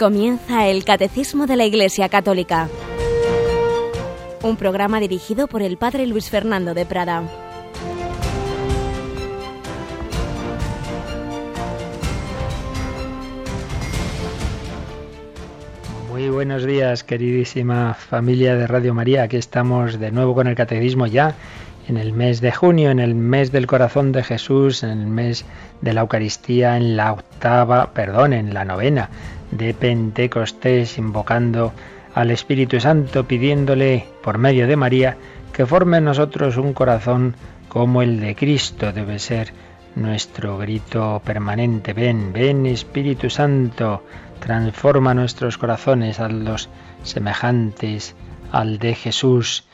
Comienza el Catecismo de la Iglesia Católica, un programa dirigido por el Padre Luis Fernando de Prada. Muy buenos días, queridísima familia de Radio María. Aquí estamos de nuevo con el Catecismo ya en el mes de junio, en el mes del corazón de Jesús, en el mes de la Eucaristía, en la octava, perdón, en la novena de Pentecostés, invocando al Espíritu Santo, pidiéndole por medio de María que forme en nosotros un corazón como el de Cristo. Debe ser nuestro grito permanente. Ven, ven Espíritu Santo, transforma nuestros corazones a los semejantes al de Jesús.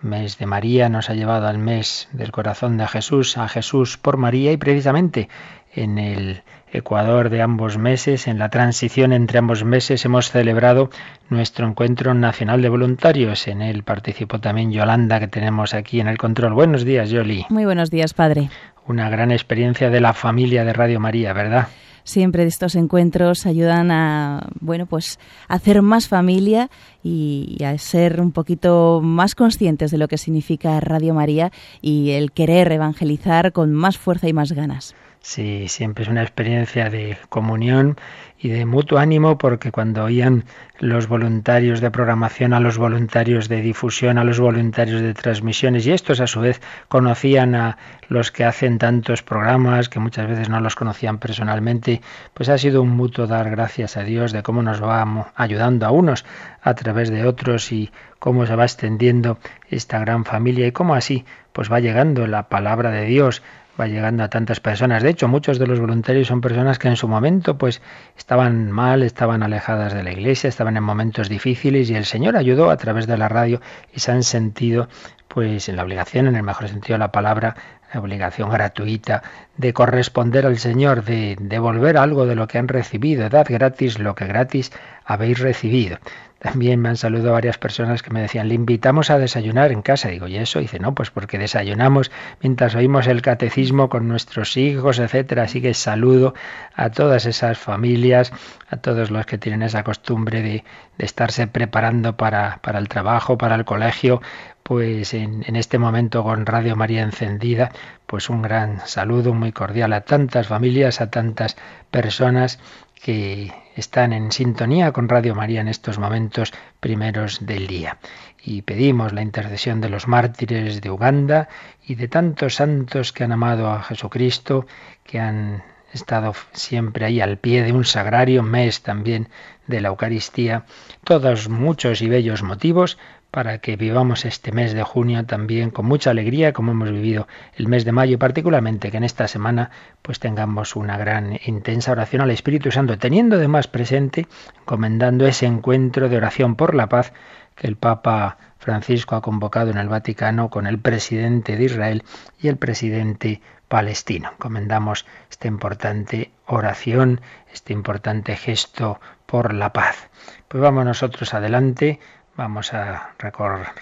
Mes de María nos ha llevado al mes del corazón de Jesús, a Jesús por María y precisamente en el Ecuador de ambos meses, en la transición entre ambos meses, hemos celebrado nuestro encuentro nacional de voluntarios. En él participó también Yolanda, que tenemos aquí en el control. Buenos días, Yoli. Muy buenos días, padre. Una gran experiencia de la familia de Radio María, ¿verdad? siempre estos encuentros ayudan a bueno pues a hacer más familia y, a ser un poquito más conscientes de lo que significa Radio María y el querer evangelizar con más fuerza y más ganas. Sí, siempre es una experiencia de comunión y de mutuo ánimo porque cuando oían los voluntarios de programación a los voluntarios de difusión, a los voluntarios de transmisiones y estos a su vez conocían a los que hacen tantos programas que muchas veces no los conocían personalmente, pues ha sido un mutuo dar gracias a Dios de cómo nos va ayudando a unos a través de otros y cómo se va extendiendo esta gran familia y cómo así pues va llegando la palabra de Dios va llegando a tantas personas. De hecho, muchos de los voluntarios son personas que en su momento pues estaban mal, estaban alejadas de la iglesia, estaban en momentos difíciles y el Señor ayudó a través de la radio y se han sentido pues en la obligación, en el mejor sentido de la palabra, la obligación gratuita de corresponder al Señor, de devolver algo de lo que han recibido. Dad gratis lo que gratis habéis recibido. También me han saludado varias personas que me decían, le invitamos a desayunar en casa. Digo, ¿y eso? dice, no, pues porque desayunamos mientras oímos el catecismo con nuestros hijos, etcétera. Así que saludo a todas esas familias, a todos los que tienen esa costumbre de, de estarse preparando para, para el trabajo, para el colegio, pues en, en, este momento con Radio María encendida, pues un gran saludo muy cordial a tantas familias, a tantas personas que están en sintonía con Radio María en estos momentos primeros del día. Y pedimos la intercesión de los mártires de Uganda y de tantos santos que han amado a Jesucristo, que han estado siempre ahí al pie de un sagrario, mes también de la Eucaristía, todos muchos y bellos motivos para que vivamos este mes de junio también con mucha alegría, como hemos vivido el mes de mayo, y particularmente que en esta semana pues tengamos una gran intensa oración al Espíritu Santo, teniendo además presente, encomendando ese encuentro de oración por la paz que el Papa Francisco ha convocado en el Vaticano con el presidente de Israel y el presidente palestino. Encomendamos esta importante oración, este importante gesto por la paz. Pues vamos nosotros adelante Vamos a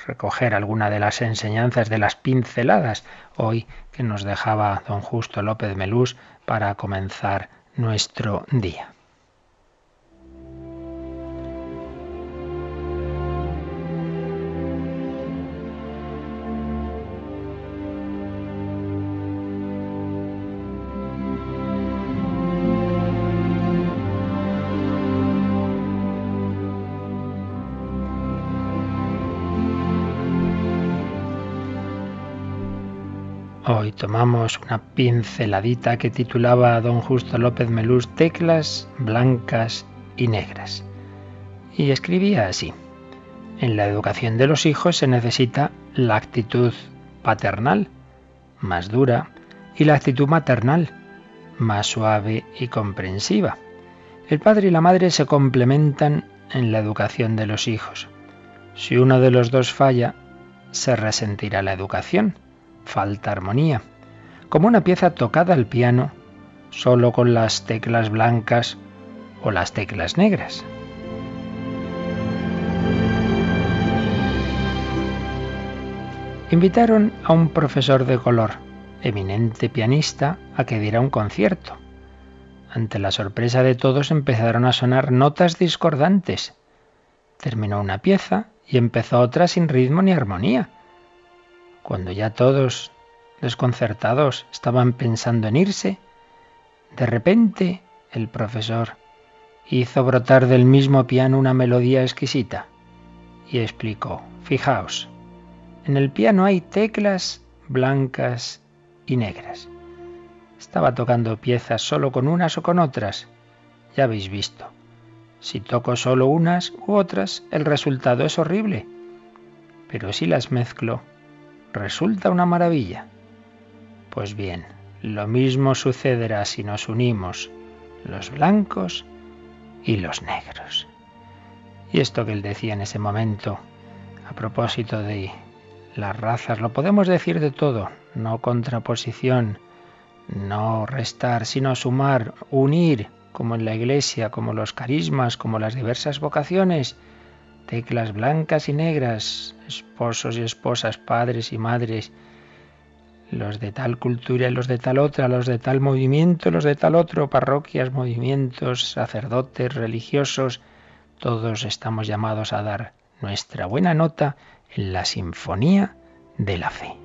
recoger alguna de las enseñanzas de las pinceladas hoy que nos dejaba don Justo López Melús para comenzar nuestro día. Tomamos una pinceladita que titulaba don Justo López Melús Teclas blancas y negras. Y escribía así. En la educación de los hijos se necesita la actitud paternal, más dura, y la actitud maternal, más suave y comprensiva. El padre y la madre se complementan en la educación de los hijos. Si uno de los dos falla, se resentirá la educación falta armonía, como una pieza tocada al piano solo con las teclas blancas o las teclas negras. Invitaron a un profesor de color, eminente pianista, a que diera un concierto. Ante la sorpresa de todos empezaron a sonar notas discordantes. Terminó una pieza y empezó otra sin ritmo ni armonía. Cuando ya todos, desconcertados, estaban pensando en irse, de repente el profesor hizo brotar del mismo piano una melodía exquisita y explicó, fijaos, en el piano hay teclas blancas y negras. Estaba tocando piezas solo con unas o con otras. Ya habéis visto. Si toco solo unas u otras, el resultado es horrible. Pero si las mezclo, resulta una maravilla. Pues bien, lo mismo sucederá si nos unimos los blancos y los negros. Y esto que él decía en ese momento, a propósito de las razas, lo podemos decir de todo, no contraposición, no restar, sino sumar, unir, como en la iglesia, como los carismas, como las diversas vocaciones, teclas blancas y negras, esposos y esposas, padres y madres, los de tal cultura y los de tal otra, los de tal movimiento, los de tal otro, parroquias, movimientos, sacerdotes, religiosos, todos estamos llamados a dar nuestra buena nota en la sinfonía de la fe.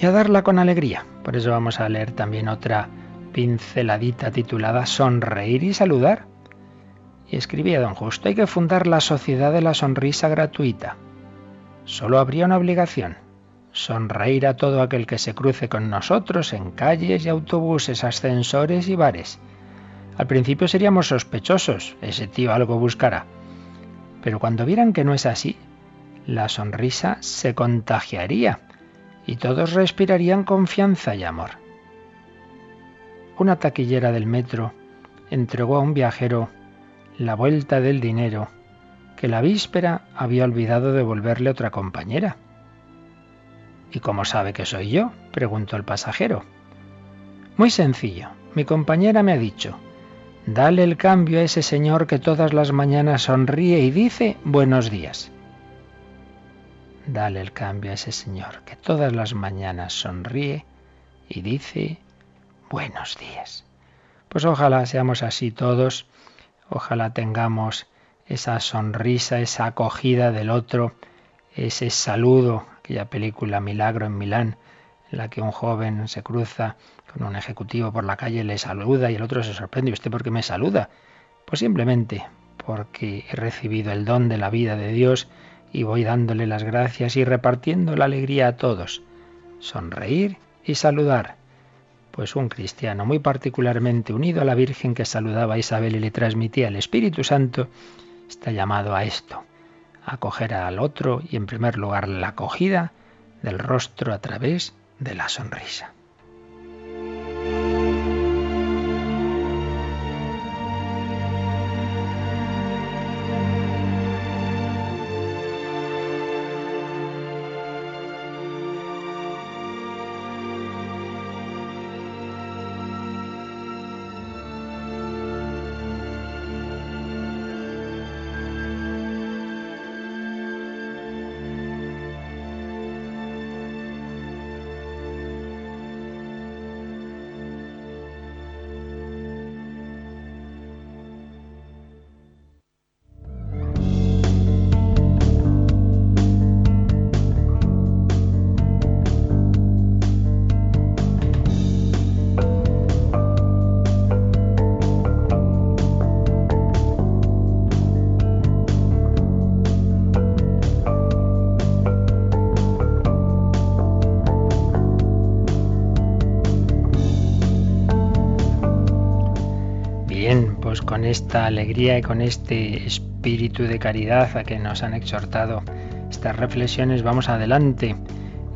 Y a darla con alegría. Por eso vamos a leer también otra pinceladita titulada Sonreír y saludar. Y escribía don Justo, hay que fundar la sociedad de la sonrisa gratuita. Solo habría una obligación, sonreír a todo aquel que se cruce con nosotros en calles y autobuses, ascensores y bares. Al principio seríamos sospechosos, ese tío algo buscará. Pero cuando vieran que no es así, la sonrisa se contagiaría y todos respirarían confianza y amor. Una taquillera del metro entregó a un viajero la vuelta del dinero que la víspera había olvidado devolverle otra compañera. ¿Y cómo sabe que soy yo? preguntó el pasajero. Muy sencillo. Mi compañera me ha dicho, dale el cambio a ese señor que todas las mañanas sonríe y dice buenos días. Dale el cambio a ese Señor que todas las mañanas sonríe y dice buenos días. Pues ojalá seamos así todos, ojalá tengamos esa sonrisa, esa acogida del otro, ese saludo, aquella película Milagro en Milán, en la que un joven se cruza con un ejecutivo por la calle, le saluda y el otro se sorprende. ¿Y usted por qué me saluda? Pues simplemente porque he recibido el don de la vida de Dios y voy dándole las gracias y repartiendo la alegría a todos. Sonreír y saludar. Pues un cristiano muy particularmente unido a la Virgen que saludaba a Isabel y le transmitía el Espíritu Santo, está llamado a esto, a acoger al otro y en primer lugar la acogida del rostro a través de la sonrisa. Esta alegría y con este espíritu de caridad a que nos han exhortado estas reflexiones, vamos adelante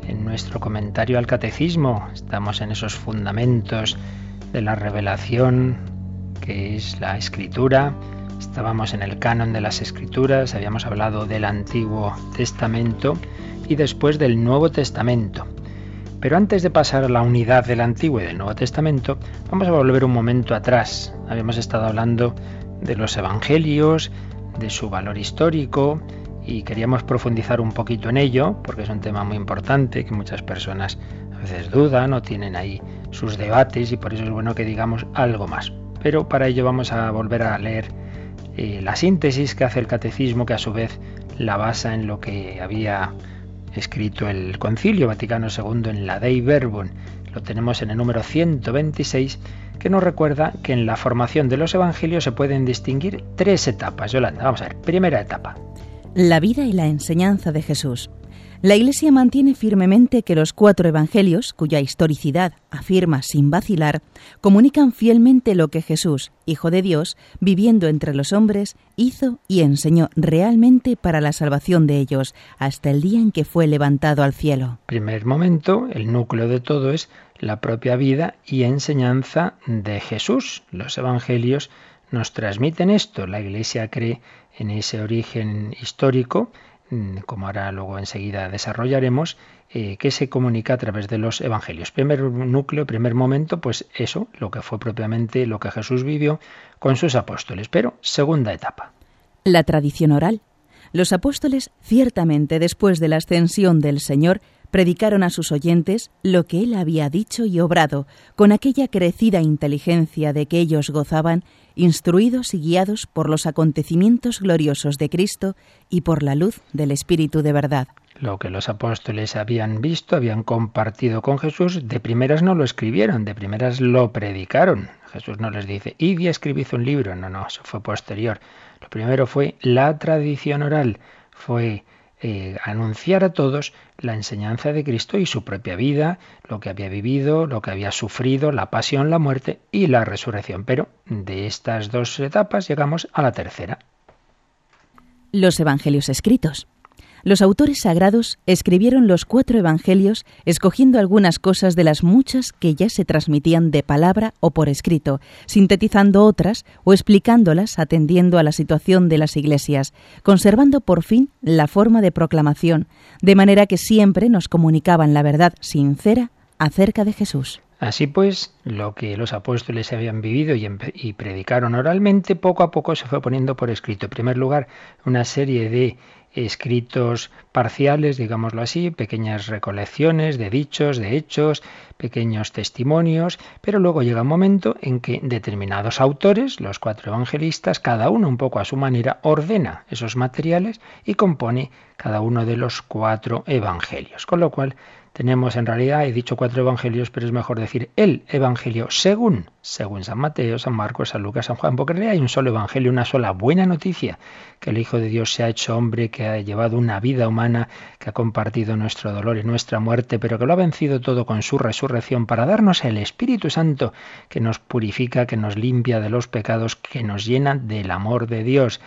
en nuestro comentario al catecismo. Estamos en esos fundamentos de la revelación que es la escritura. Estábamos en el canon de las escrituras, habíamos hablado del Antiguo Testamento y después del Nuevo Testamento. Pero antes de pasar a la unidad del Antiguo y del Nuevo Testamento, vamos a volver un momento atrás. Habíamos estado hablando de los Evangelios, de su valor histórico y queríamos profundizar un poquito en ello, porque es un tema muy importante que muchas personas a veces dudan o tienen ahí sus debates y por eso es bueno que digamos algo más. Pero para ello vamos a volver a leer eh, la síntesis que hace el catecismo, que a su vez la basa en lo que había escrito el Concilio Vaticano II en la Dei Verbum. Lo tenemos en el número 126, que nos recuerda que en la formación de los evangelios se pueden distinguir tres etapas. Yolanda, vamos a ver. Primera etapa. La vida y la enseñanza de Jesús. La Iglesia mantiene firmemente que los cuatro evangelios, cuya historicidad afirma sin vacilar, comunican fielmente lo que Jesús, Hijo de Dios, viviendo entre los hombres, hizo y enseñó realmente para la salvación de ellos, hasta el día en que fue levantado al cielo. Primer momento, el núcleo de todo es la propia vida y enseñanza de Jesús. Los evangelios nos transmiten esto. La Iglesia cree en ese origen histórico como ahora luego enseguida desarrollaremos, eh, que se comunica a través de los evangelios. Primer núcleo, primer momento, pues eso, lo que fue propiamente lo que Jesús vivió con sus apóstoles. Pero segunda etapa. La tradición oral. Los apóstoles, ciertamente después de la ascensión del Señor, predicaron a sus oyentes lo que él había dicho y obrado, con aquella crecida inteligencia de que ellos gozaban, instruidos y guiados por los acontecimientos gloriosos de Cristo y por la luz del Espíritu de verdad. Lo que los apóstoles habían visto, habían compartido con Jesús, de primeras no lo escribieron, de primeras lo predicaron. Jesús no les dice, id y escribid un libro, no, no, eso fue posterior. Lo primero fue la tradición oral, fue eh, anunciar a todos la enseñanza de Cristo y su propia vida, lo que había vivido, lo que había sufrido, la pasión, la muerte y la resurrección. Pero de estas dos etapas llegamos a la tercera. Los Evangelios escritos. Los autores sagrados escribieron los cuatro evangelios escogiendo algunas cosas de las muchas que ya se transmitían de palabra o por escrito, sintetizando otras o explicándolas atendiendo a la situación de las iglesias, conservando por fin la forma de proclamación, de manera que siempre nos comunicaban la verdad sincera acerca de Jesús. Así pues, lo que los apóstoles habían vivido y, predicaron oralmente, poco a poco se fue poniendo por escrito. En primer lugar, una serie de escritos parciales, digámoslo así, pequeñas recolecciones de dichos, de hechos, pequeños testimonios, pero luego llega un momento en que determinados autores, los cuatro evangelistas, cada uno un poco a su manera, ordena esos materiales y compone cada uno de los cuatro evangelios. Con lo cual tenemos en realidad, he dicho cuatro evangelios, pero es mejor decir el evangelio según, según San Mateo, San Marcos, San Lucas, San Juan, porque en realidad hay un solo evangelio, una sola buena noticia, que el Hijo de Dios se ha hecho hombre, que ha llevado una vida humana, que ha compartido nuestro dolor y nuestra muerte, pero que lo ha vencido todo con su resurrección para darnos el Espíritu Santo que nos purifica, que nos limpia de los pecados, que nos llena del amor de Dios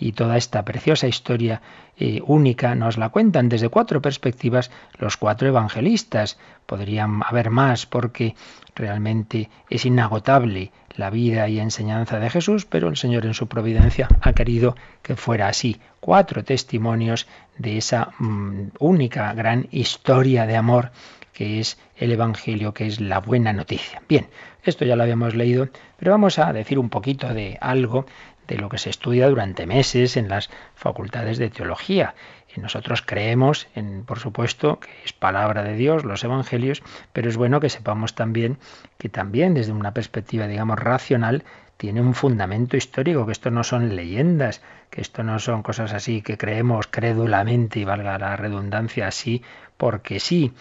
y toda esta preciosa historia eh, única nos la cuentan desde cuatro perspectivas los cuatro evangelistas. Podrían haber más porque realmente es inagotable la vida y enseñanza de Jesús, pero el Señor en su providencia ha querido que fuera así. Cuatro testimonios de esa mm, única gran historia de amor que es el Evangelio, que es la buena noticia. Bien, esto ya lo habíamos leído, pero vamos a decir un poquito de algo de lo que se estudia durante meses en las facultades de teología. Y nosotros creemos, en, por supuesto, que es palabra de Dios, los evangelios, pero es bueno que sepamos también que también desde una perspectiva, digamos, racional, tiene un fundamento histórico, que esto no son leyendas, que esto no son cosas así que creemos crédulamente, y valga la redundancia así, porque sí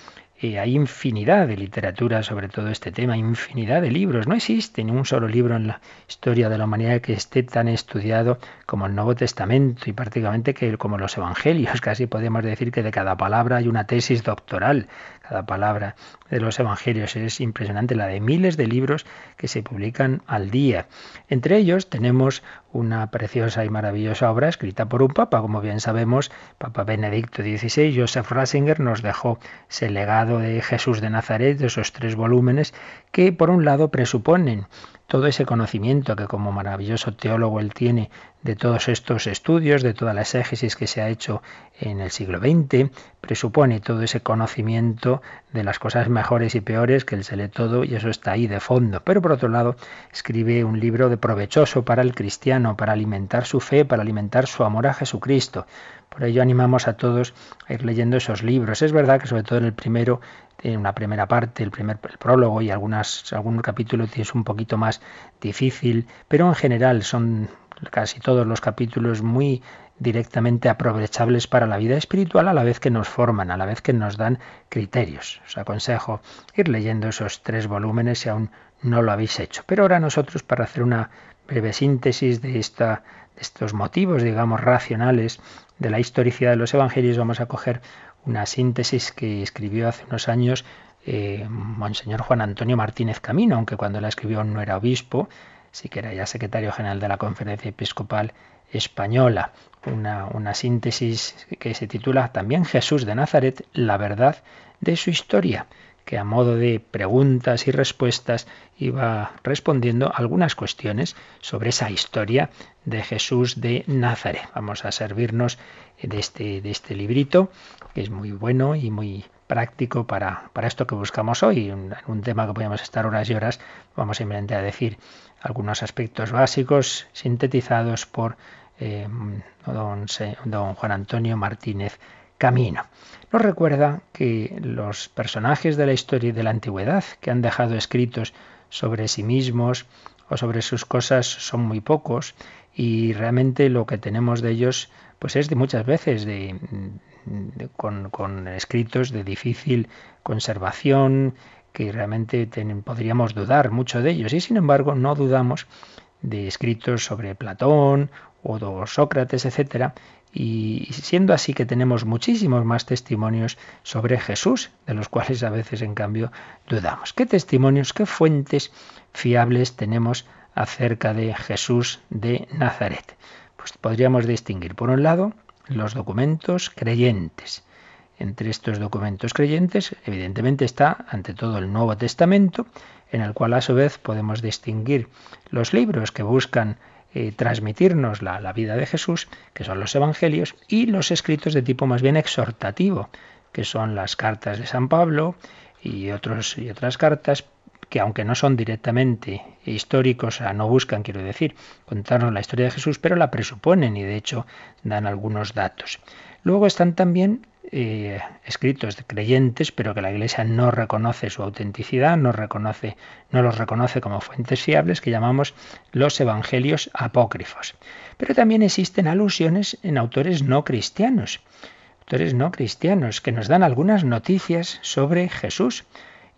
hay infinidad de literatura sobre todo este tema, infinidad de libros. No existe ni un solo libro en la historia de la humanidad que esté tan estudiado como el Nuevo Testamento y prácticamente que como los Evangelios. Casi podemos decir que de cada palabra hay una tesis doctoral. Cada palabra de los Evangelios es impresionante, la de miles de libros que se publican al día. Entre ellos tenemos una preciosa y maravillosa obra escrita por un papa, como bien sabemos, Papa Benedicto XVI, Joseph Ratzinger nos dejó ese legado de Jesús de Nazaret, de esos tres volúmenes, que por un lado presuponen todo ese conocimiento que como maravilloso teólogo él tiene de todos estos estudios, de toda la exégesis que se ha hecho en el siglo XX, presupone todo ese conocimiento de las cosas mejores y peores, que él se lee todo y eso está ahí de fondo. Pero por otro lado, escribe un libro de provechoso para el cristiano, para alimentar su fe, para alimentar su amor a Jesucristo. Por ello animamos a todos a ir leyendo esos libros. Es verdad que sobre todo en el primero tiene una primera parte, el primer prólogo y algunas, algún capítulo es un poquito más difícil, pero en general son casi todos los capítulos muy directamente aprovechables para la vida espiritual a la vez que nos forman, a la vez que nos dan criterios. Os aconsejo ir leyendo esos tres volúmenes si aún no lo habéis hecho. Pero ahora nosotros, para hacer una breve síntesis de, esta, de estos motivos, digamos, racionales de la historicidad de los evangelios, vamos a coger una síntesis que escribió hace unos años eh, Monseñor Juan Antonio Martínez Camino, aunque cuando la escribió no era obispo, sí que era ya secretario general de la Conferencia Episcopal Española. Una, una síntesis que se titula también Jesús de Nazaret, la verdad de su historia que a modo de preguntas y respuestas iba respondiendo algunas cuestiones sobre esa historia de Jesús de Nazaret. Vamos a servirnos de este, de este librito, que es muy bueno y muy práctico para, para esto que buscamos hoy, un, un tema que podemos estar horas y horas, vamos simplemente a decir algunos aspectos básicos sintetizados por eh, don, don Juan Antonio Martínez Camino. Nos recuerda que los personajes de la historia de la antigüedad que han dejado escritos sobre sí mismos o sobre sus cosas son muy pocos y realmente lo que tenemos de ellos pues es de muchas veces de, con, escritos de difícil conservación que realmente podríamos dudar mucho de ellos y sin embargo no dudamos de escritos sobre Platón o Sócrates, etcétera, y siendo así que tenemos muchísimos más testimonios sobre Jesús, de los cuales a veces en cambio dudamos. ¿Qué testimonios, qué fuentes fiables tenemos acerca de Jesús de Nazaret? Pues podríamos distinguir, por un lado, los documentos creyentes. Entre estos documentos creyentes, evidentemente está, ante todo, el Nuevo Testamento, en el cual a su vez podemos distinguir los libros que buscan eh, transmitirnos la, vida de Jesús, que son los Evangelios, y los escritos de tipo más bien exhortativo, que son las cartas de San Pablo y, y otras cartas que aunque no son directamente históricos, no buscan, quiero decir, contarnos la historia de Jesús, pero la presuponen y de hecho dan algunos datos. Luego están también eh, escritos de creyentes, pero que la Iglesia no reconoce su autenticidad, no, reconoce, no los reconoce como fuentes fiables, que llamamos los evangelios apócrifos. Pero también existen alusiones en autores no cristianos, autores no cristianos, que nos dan algunas noticias sobre Jesús.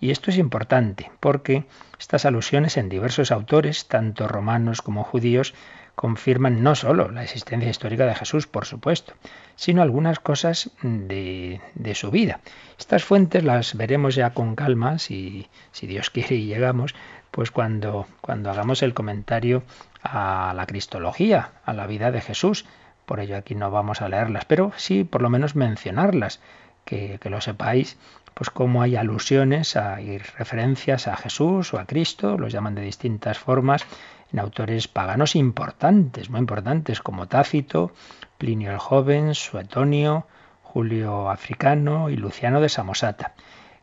Y esto es importante, porque estas alusiones en diversos autores, tanto romanos como judíos, confirman no solo la existencia histórica de Jesús, por supuesto, sino algunas cosas de, de, su vida. Estas fuentes las veremos ya con calma, si, si Dios quiere y llegamos, pues cuando, cuando hagamos el comentario a la Cristología, a la vida de Jesús. Por ello aquí no vamos a leerlas, pero sí por lo menos mencionarlas, que, que lo sepáis, pues como hay alusiones y referencias a Jesús o a Cristo, los llaman de distintas formas, en autores paganos importantes, muy importantes, como Tácito, Plinio el Joven, Suetonio, Julio Africano y Luciano de Samosata.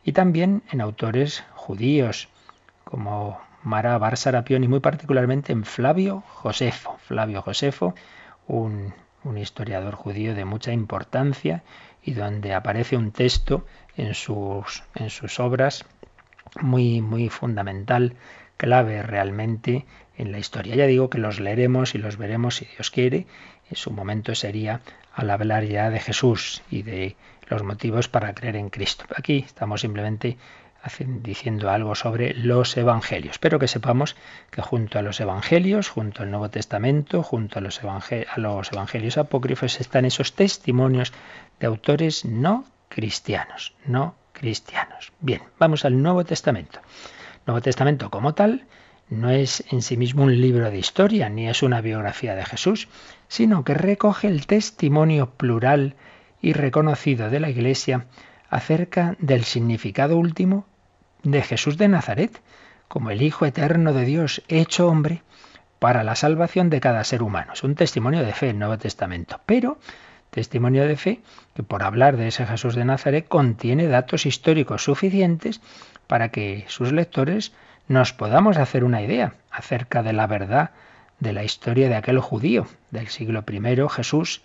Y también en autores judíos, como Mara Bar Sarapión y muy particularmente en Flavio Josefo. Flavio Josefo, un, un historiador judío de mucha importancia y donde aparece un texto en sus, en sus obras muy, muy fundamental, clave realmente en la historia. Ya digo que los leeremos y los veremos si Dios quiere. En su momento sería al hablar ya de Jesús y de los motivos para creer en Cristo. Aquí estamos simplemente diciendo algo sobre los evangelios. Pero que sepamos que junto a los evangelios, junto al Nuevo Testamento, junto a los, a los evangelios apócrifos están esos testimonios de autores no cristianos, no cristianos. Bien, vamos al Nuevo Testamento. Nuevo Testamento como tal no es en sí mismo un libro de historia, ni es una biografía de Jesús, sino que recoge el testimonio plural y reconocido de la Iglesia acerca del significado último de Jesús de Nazaret, como el Hijo eterno de Dios hecho hombre para la salvación de cada ser humano. Es un testimonio de fe el Nuevo Testamento, pero testimonio de fe que por hablar de ese Jesús de Nazaret contiene datos históricos suficientes para que sus lectores nos podamos hacer una idea acerca de la verdad de la historia de aquel judío del siglo I, Jesús,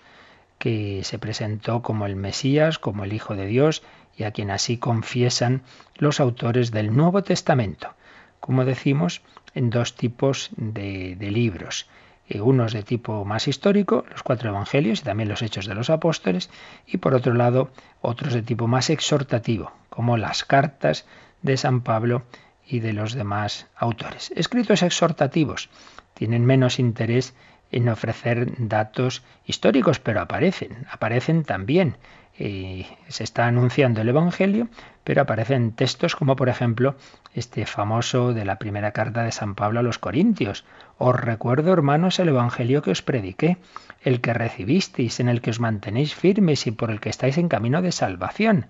que se presentó como el Mesías, como el Hijo de Dios, y a quien así confiesan los autores del Nuevo Testamento, como decimos, en dos tipos de, libros. Eh, unos de tipo más histórico, los cuatro evangelios y también los hechos de los apóstoles, y por otro lado otros de tipo más exhortativo, como las cartas de San Pablo y de los demás autores. Escritos exhortativos tienen menos interés en ofrecer datos históricos, pero aparecen, aparecen también. y se está anunciando el Evangelio, pero aparecen textos como por ejemplo este famoso de la primera carta de San Pablo a los Corintios. Os recuerdo, hermanos, el Evangelio que os prediqué, el que recibisteis, en el que os mantenéis firmes y por el que estáis en camino de salvación.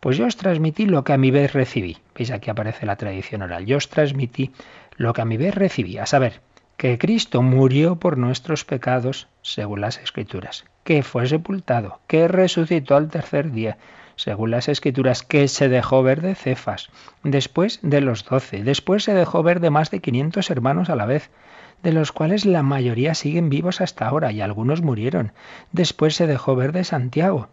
Pues yo os transmití lo que a mi vez recibí. Veis, aquí aparece la tradición oral. Yo os transmití lo que a mi vez recibí. A saber, que Cristo murió por nuestros pecados, según las Escrituras, que fue sepultado, que resucitó al tercer día, según las Escrituras, que se dejó ver de Cefas, después de los doce, después se dejó ver de más de quinientos hermanos a la vez, de los cuales la mayoría siguen vivos hasta ahora y algunos murieron. Después se dejó ver de Santiago.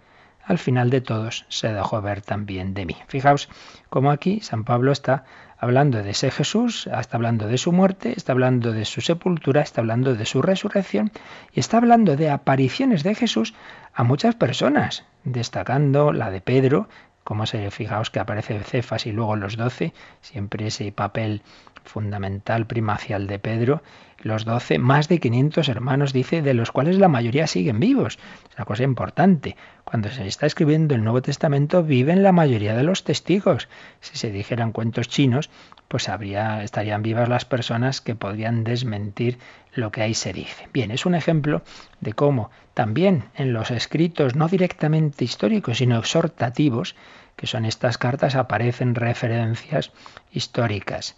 Al final de todos se dejó ver también de mí. Fijaos cómo aquí San Pablo está hablando de ese Jesús, está hablando de su muerte, está hablando de su sepultura, está hablando de su resurrección y está hablando de apariciones de Jesús a muchas personas, destacando la de Pedro, como se fijaos que aparece Cefas y luego los doce, siempre ese papel fundamental primacial de Pedro, los doce, más de 500 hermanos, dice, de los cuales la mayoría siguen vivos. Es una cosa importante. Cuando se está escribiendo el Nuevo Testamento, viven la mayoría de los testigos. Si se dijeran cuentos chinos, pues habría, estarían vivas las personas que podrían desmentir lo que ahí se dice. Bien, es un ejemplo de cómo también en los escritos no directamente históricos, sino exhortativos, que son estas cartas, aparecen referencias históricas.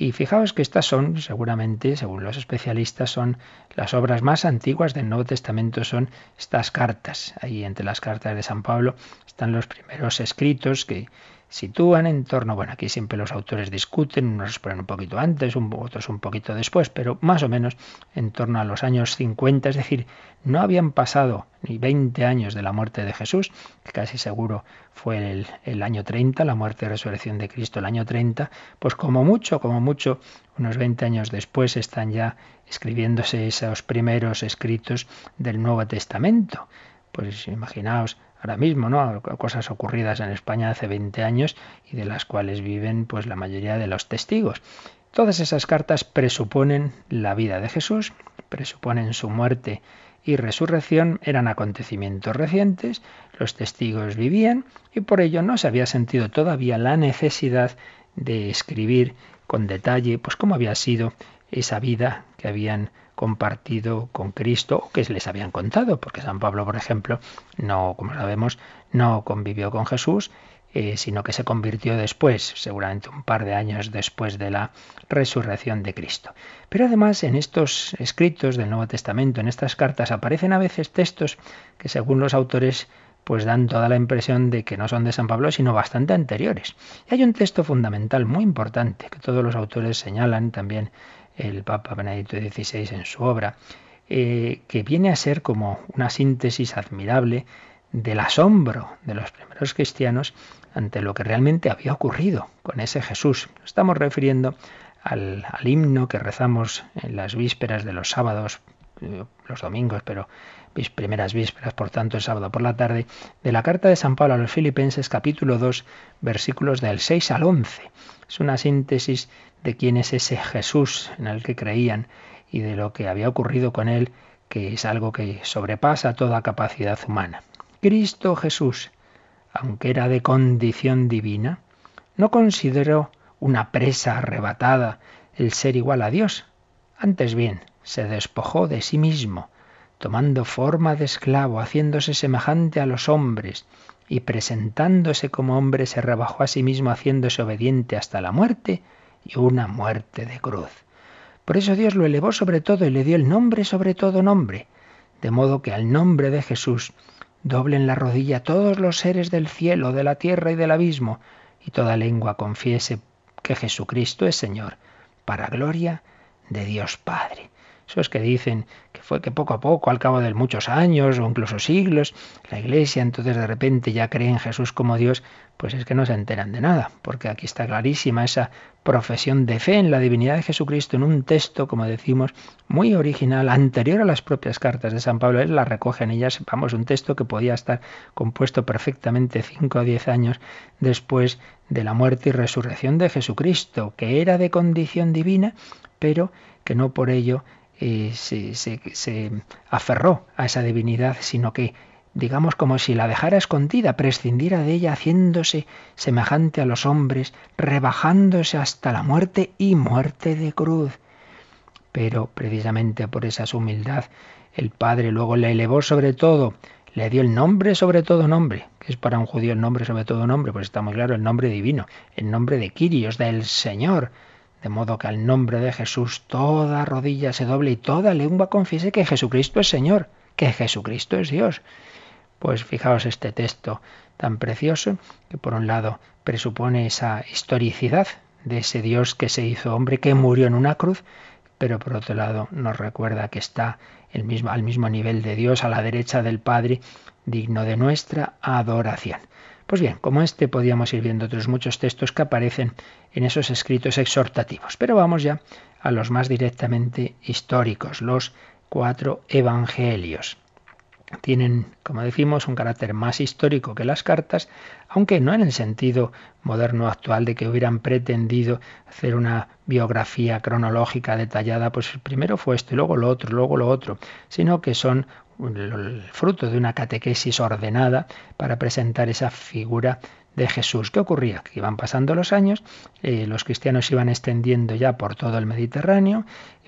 Y fijaos que estas son, seguramente, según los especialistas, son las obras más antiguas del Nuevo Testamento, son estas cartas. Ahí entre las cartas de San Pablo están los primeros escritos que sitúan en torno, bueno, aquí siempre los autores discuten, unos ponen un poquito antes, otros un poquito después, pero más o menos en torno a los años 50, es decir, no habían pasado ni 20 años de la muerte de Jesús, que casi seguro fue el, el año 30, la muerte y resurrección de Cristo el año 30, pues como mucho, como mucho, unos 20 años después están ya escribiéndose esos primeros escritos del Nuevo Testamento. Pues imaginaos, ahora mismo, ¿no? Cosas ocurridas en España hace 20 años y de las cuales viven pues la mayoría de los testigos. Todas esas cartas presuponen la vida de Jesús, presuponen su muerte y resurrección, eran acontecimientos recientes, los testigos vivían y por ello no se había sentido todavía la necesidad de escribir con detalle pues cómo había sido esa vida que habían compartido con Cristo o que les habían contado, porque San Pablo, por ejemplo, no, como sabemos, no convivió con Jesús, eh, sino que se convirtió después, seguramente un par de años después de la resurrección de Cristo. Pero además en estos escritos del Nuevo Testamento, en estas cartas, aparecen a veces textos que según los autores pues dan toda la impresión de que no son de San Pablo, sino bastante anteriores. Y hay un texto fundamental muy importante que todos los autores señalan también el Papa Benedicto XVI en su obra, eh, que viene a ser como una síntesis admirable del asombro de los primeros cristianos ante lo que realmente había ocurrido con ese Jesús. Estamos refiriendo al, himno que rezamos en las vísperas de los sábados, eh, los domingos, pero primeras vísperas, por tanto el sábado por la tarde, de la carta de San Pablo a los Filipenses capítulo 2 versículos del 6 al 11. Es una síntesis de quién es ese Jesús en el que creían y de lo que había ocurrido con él, que es algo que sobrepasa toda capacidad humana. Cristo Jesús, aunque era de condición divina, no consideró una presa arrebatada el ser igual a Dios. Antes bien, se despojó de sí mismo, tomando forma de esclavo, haciéndose semejante a los hombres, y presentándose como hombre se rebajó a sí mismo haciéndose obediente hasta la muerte y una muerte de cruz. Por eso Dios lo elevó sobre todo y le dio el nombre sobre todo nombre, de modo que al nombre de Jesús doblen la rodilla todos los seres del cielo, de la tierra y del abismo, y toda lengua confiese que Jesucristo es Señor, para gloria de Dios Padre. Esos que dicen fue que poco a poco, al cabo de muchos años o incluso siglos, la Iglesia entonces de repente ya cree en Jesús como Dios, pues es que no se enteran de nada, porque aquí está clarísima esa profesión de fe en la divinidad de Jesucristo en un texto, como decimos, muy original, anterior a las propias cartas de San Pablo. Él la recoge en ellas, vamos, un texto que podía estar compuesto perfectamente cinco o diez años después de la muerte y resurrección de Jesucristo, que era de condición divina, pero que no por ello eh, se, aferró a esa divinidad, sino que digamos como si la dejara escondida, prescindiera de ella, haciéndose semejante a los hombres, rebajándose hasta la muerte y muerte de cruz. Pero precisamente por esa humildad, el Padre luego le elevó sobre todo, le dio el nombre sobre todo nombre, que es para un judío el nombre sobre todo nombre, pues está muy claro el nombre divino, el nombre de Quirios, del Señor, de modo que al nombre de Jesús toda rodilla se doble y toda lengua confiese que Jesucristo es Señor, que Jesucristo es Dios. Pues fijaos este texto tan precioso que por un lado presupone esa historicidad de ese Dios que se hizo hombre, que murió en una cruz, pero por otro lado nos recuerda que está el mismo, al mismo nivel de Dios, a la derecha del Padre, digno de nuestra adoración. Pues bien, como este podíamos ir viendo otros muchos textos que aparecen en esos escritos exhortativos, pero vamos ya a los más directamente históricos, los cuatro evangelios. Tienen, como decimos, un carácter más histórico que las cartas, aunque no en el sentido moderno actual de que hubieran pretendido hacer una biografía cronológica detallada, pues primero fue esto y luego lo otro, luego lo otro, sino que son el fruto de una catequesis ordenada para presentar esa figura de Jesús. ¿Qué ocurría? Que iban pasando los años, eh, los cristianos iban extendiendo ya por todo el Mediterráneo,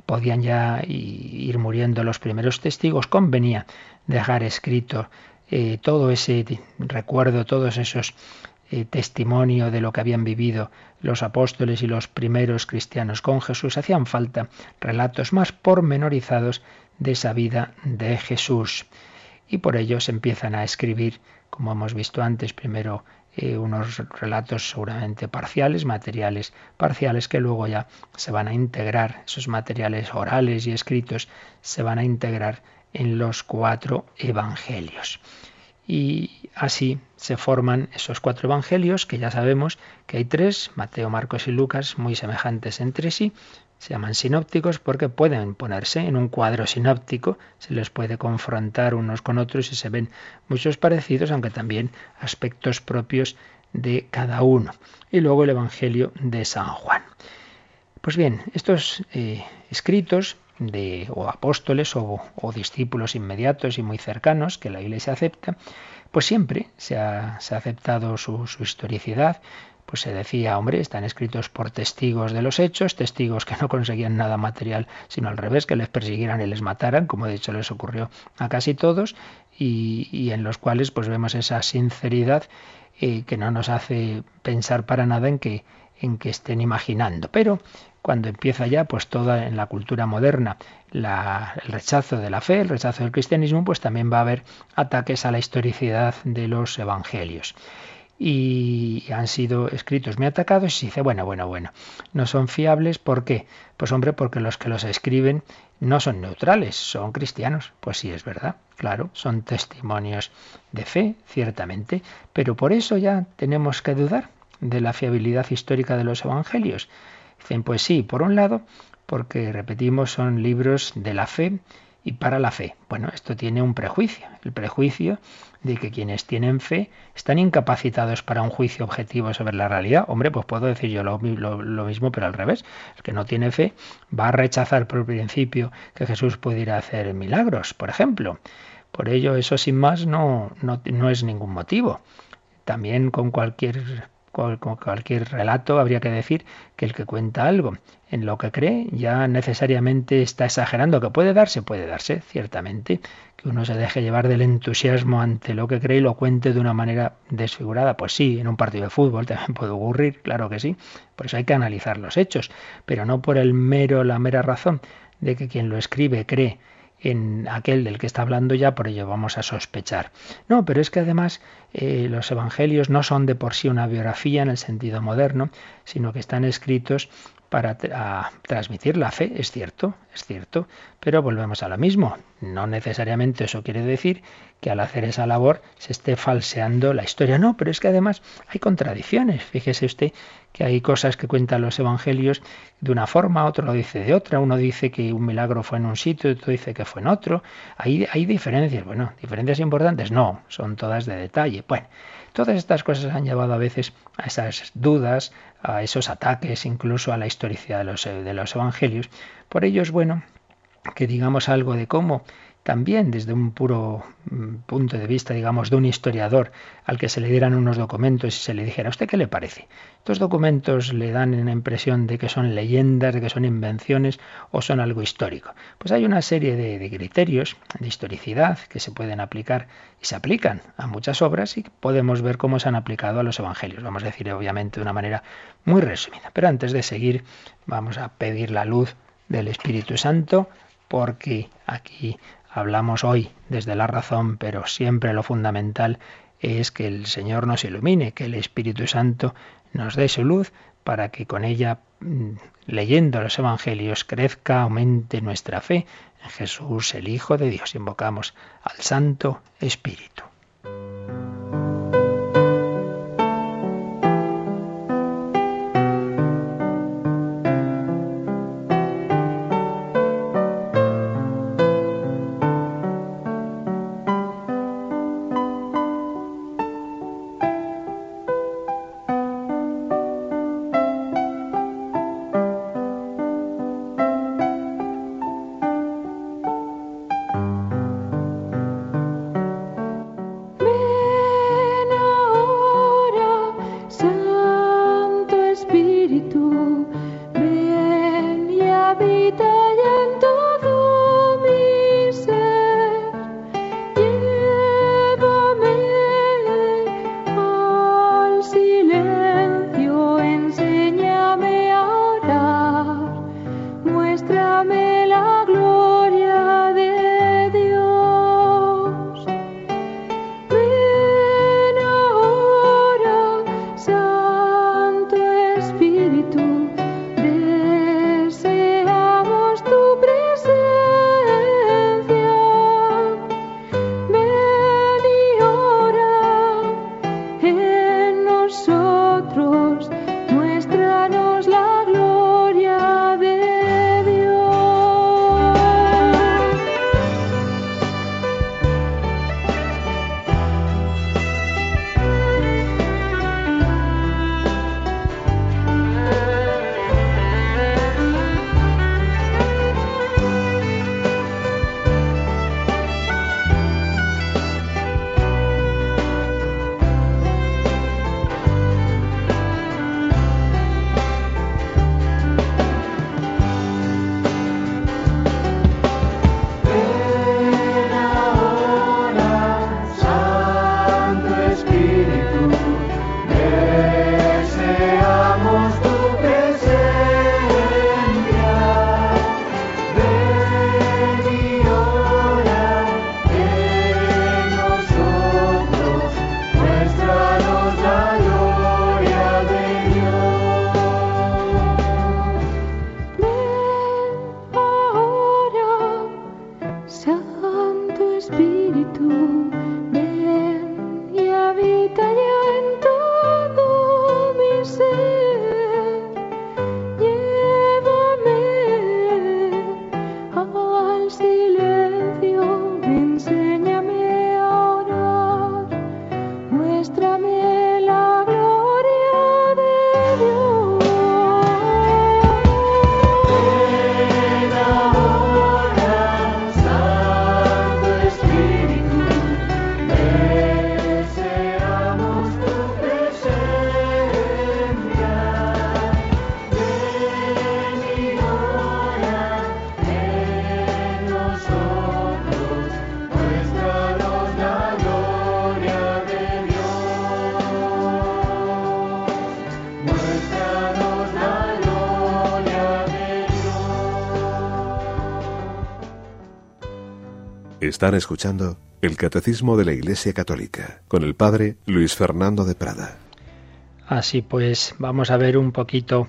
podían ya ir muriendo los primeros testigos, convenía dejar escrito eh, todo ese recuerdo, todos esos eh, testimonios de lo que habían vivido los apóstoles y los primeros cristianos con Jesús. Hacían falta relatos más pormenorizados de esa vida de Jesús. Y por ello se empiezan a escribir, como hemos visto antes, primero eh, unos relatos seguramente parciales, materiales parciales, que luego ya se van a integrar, esos materiales orales y escritos se van a integrar en los cuatro evangelios. Y así se forman esos cuatro evangelios, que ya sabemos que hay tres, Mateo, Marcos y Lucas, muy semejantes entre sí, se llaman sinópticos porque pueden ponerse en un cuadro sinóptico, se les puede confrontar unos con otros y se ven muchos parecidos, aunque también aspectos propios de cada uno. Y luego el Evangelio de San Juan. Pues bien, estos eh, escritos de o apóstoles o, discípulos inmediatos y muy cercanos que la Iglesia acepta, pues siempre se ha, aceptado su, historicidad, pues se decía, hombre, están escritos por testigos de los hechos, testigos que no conseguían nada material, sino al revés, que les persiguieran y les mataran, como de hecho les ocurrió a casi todos, y, en los cuales pues vemos esa sinceridad eh, que no nos hace pensar para nada en que, en que estén imaginando. Pero cuando empieza ya pues toda en la cultura moderna el rechazo de la fe, el rechazo del cristianismo, pues también va a haber ataques a la historicidad de los evangelios y han sido escritos muy atacados y se dice, bueno, bueno, bueno, no son fiables, ¿por qué? Pues hombre, porque los que los escriben no son neutrales, son cristianos. Pues sí, es verdad, claro, son testimonios de fe, ciertamente, pero por eso ya tenemos que dudar de la fiabilidad histórica de los evangelios. Dicen, pues sí, por un lado, porque, repetimos, son libros de la fe y para la fe. Bueno, esto tiene un prejuicio, el prejuicio de que quienes tienen fe están incapacitados para un juicio objetivo sobre la realidad. Hombre, pues puedo decir yo lo, mismo, pero al revés. El que no tiene fe va a rechazar por principio que Jesús pudiera hacer milagros, por ejemplo. Por ello, eso sin más no, no, no es ningún motivo. También con cualquier con cualquier relato habría que decir que el que cuenta algo en lo que cree ya necesariamente está exagerando. Que puede darse, puede darse, ciertamente. Que uno se deje llevar del entusiasmo ante lo que cree y lo cuente de una manera desfigurada. Pues sí, en un partido de fútbol también puede ocurrir, claro que sí. Por eso hay que analizar los hechos, pero no por el mero, la mera razón de que quien lo escribe cree en aquel del que está hablando ya, por ello vamos a sospechar. No, pero es que además eh, los evangelios no son de por sí una biografía en el sentido moderno, sino que están escritos para transmitir la fe, es cierto, es cierto, pero volvemos a lo mismo. No necesariamente eso quiere decir que al hacer esa labor se esté falseando la historia. No, pero es que además hay contradicciones. Fíjese usted que hay cosas que cuentan los evangelios de una forma, otro lo dice de otra. Uno dice que un milagro fue en un sitio, otro dice que fue en otro. Hay, hay diferencias. Bueno, diferencias importantes. No, son todas de detalle. Bueno, todas estas cosas han llevado a veces a esas dudas, a esos ataques, incluso a la historicidad de los, de los evangelios. Por ello es bueno que digamos algo de cómo también desde un puro mm, punto de vista, digamos, de un historiador al que se le dieran unos documentos y se le dijera, ¿a usted qué le parece? Estos documentos le dan una impresión de que son leyendas, de que son invenciones o son algo histórico. Pues hay una serie de, de criterios de historicidad que se pueden aplicar y se aplican a muchas obras y podemos ver cómo se han aplicado a los evangelios. Vamos a decir, obviamente, de una manera muy resumida. Pero antes de seguir, vamos a pedir la luz del Espíritu Santo porque aquí hablamos hoy desde la razón, pero siempre lo fundamental es que el Señor nos ilumine, que el Espíritu Santo nos dé su luz para que con ella, mm, leyendo los Evangelios, crezca, aumente nuestra fe en Jesús, el Hijo de Dios. Invocamos al Santo Espíritu. Están escuchando el Catecismo de la Iglesia Católica con el Padre Luis Fernando de Prada. Así pues, vamos a ver un poquito